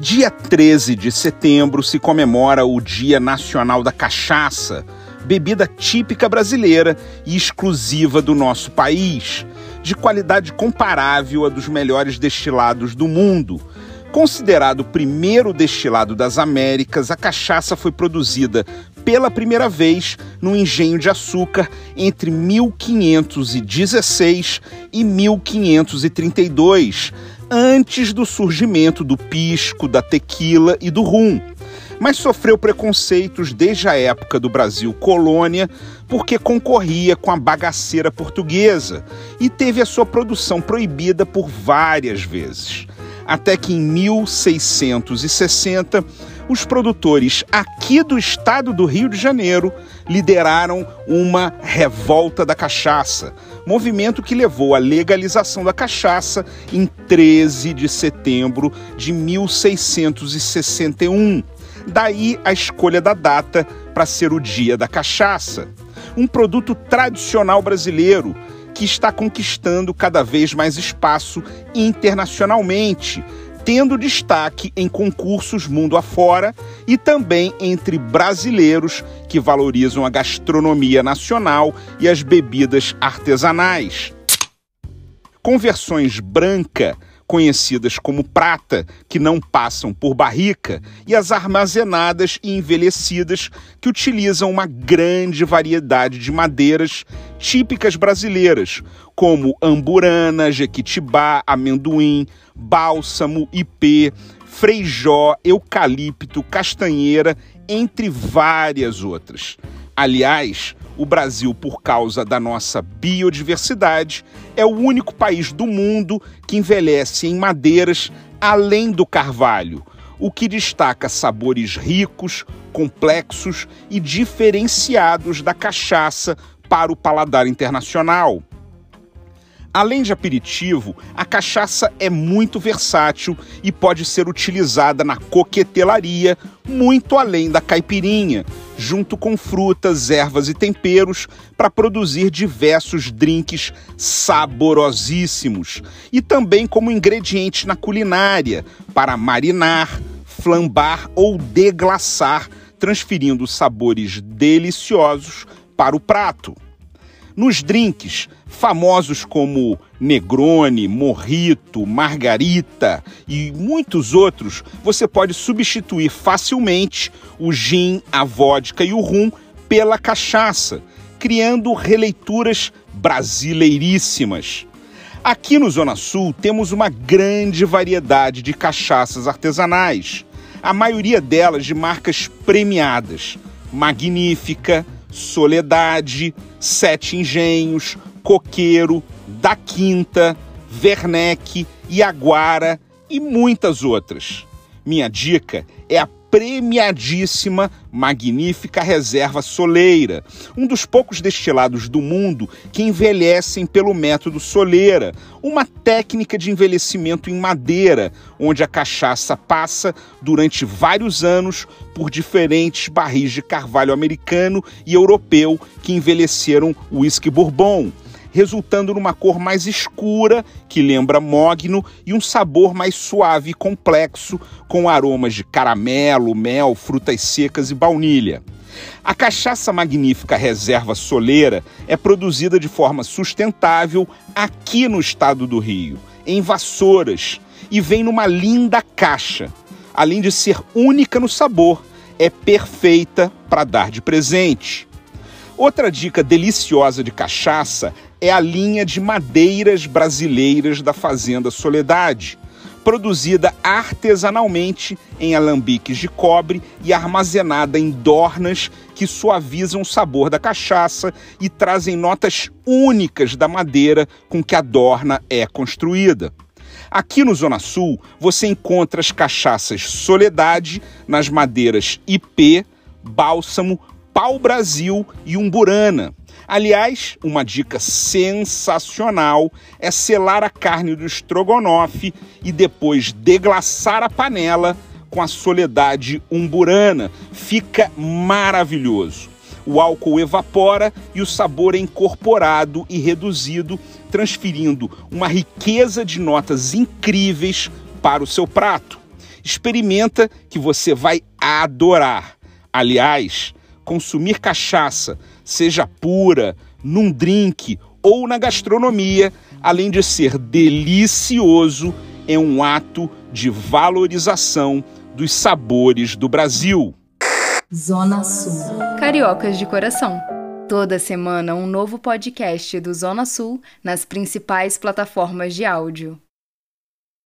Dia 13 de setembro se comemora o Dia Nacional da Cachaça, bebida típica brasileira e exclusiva do nosso país, de qualidade comparável à dos melhores destilados do mundo. Considerado o primeiro destilado das Américas, a cachaça foi produzida pela primeira vez no engenho de açúcar entre 1516 e 1532, antes do surgimento do pisco, da tequila e do rum. Mas sofreu preconceitos desde a época do Brasil colônia, porque concorria com a bagaceira portuguesa e teve a sua produção proibida por várias vezes. Até que em 1660, os produtores aqui do estado do Rio de Janeiro lideraram uma revolta da cachaça, movimento que levou à legalização da cachaça em 13 de setembro de 1661. Daí a escolha da data para ser o Dia da Cachaça, um produto tradicional brasileiro que está conquistando cada vez mais espaço internacionalmente, tendo destaque em concursos mundo afora e também entre brasileiros que valorizam a gastronomia nacional e as bebidas artesanais. Com versões branca, conhecidas como prata, que não passam por barrica, e as armazenadas e envelhecidas, que utilizam uma grande variedade de madeiras típicas brasileiras, como amburana, jequitibá, amendoim, bálsamo, ipê, freijó, eucalipto, castanheira, entre várias outras. Aliás, o Brasil, por causa da nossa biodiversidade, é o único país do mundo que envelhece em madeiras além do carvalho, o que destaca sabores ricos, complexos e diferenciados da cachaça para o paladar internacional. Além de aperitivo, a cachaça é muito versátil e pode ser utilizada na coquetelaria, muito além da caipirinha, junto com frutas, ervas e temperos, para produzir diversos drinks saborosíssimos. E também como ingrediente na culinária, para marinar, flambar ou deglaçar, transferindo sabores deliciosos para o prato. Nos drinks, famosos como Negroni, Morrito, Margarita e muitos outros, você pode substituir facilmente o gin, a vodka e o rum pela cachaça, criando releituras brasileiríssimas. Aqui no Zona Sul temos uma grande variedade de cachaças artesanais, a maioria delas de marcas premiadas: Magnífica, Soledade, Sete Engenhos, Coqueiro, Da Quinta, Werneck, Iaguara e muitas outras. Minha dica é a premiadíssima Magnífica Reserva Soleira, um dos poucos destilados do mundo que envelhecem pelo método Soleira, uma técnica de envelhecimento em madeira, onde a cachaça passa durante vários anos por diferentes barris de carvalho americano e europeu que envelheceram o whisky bourbon resultando numa cor mais escura, que lembra mogno, e um sabor mais suave e complexo, com aromas de caramelo, mel, frutas secas e baunilha. A cachaça magnífica Reserva Soleira é produzida de forma sustentável aqui no estado do Rio, em Vassouras, e vem numa linda caixa. Além de ser única no sabor, é perfeita para dar de presente. Outra dica deliciosa de cachaça é a linha de madeiras brasileiras da Fazenda Soledade, produzida artesanalmente em alambiques de cobre e armazenada em dornas que suavizam o sabor da cachaça e trazem notas únicas da madeira com que a dorna é construída. Aqui no Zona Sul, você encontra as cachaças Soledade nas madeiras IP, Bálsamo, Pau Brasil e Umburana. Aliás, uma dica sensacional é selar a carne do estrogonofe e depois deglaçar a panela com a Soledade Umburana. Fica maravilhoso. O álcool evapora e o sabor é incorporado e reduzido, transferindo uma riqueza de notas incríveis para o seu prato. Experimenta que você vai adorar. Aliás, consumir cachaça, seja pura, num drink ou na gastronomia, além de ser delicioso, é um ato de valorização dos sabores do Brasil. Zona Sul. Cariocas de coração. Toda semana um novo podcast do Zona Sul nas principais plataformas de áudio.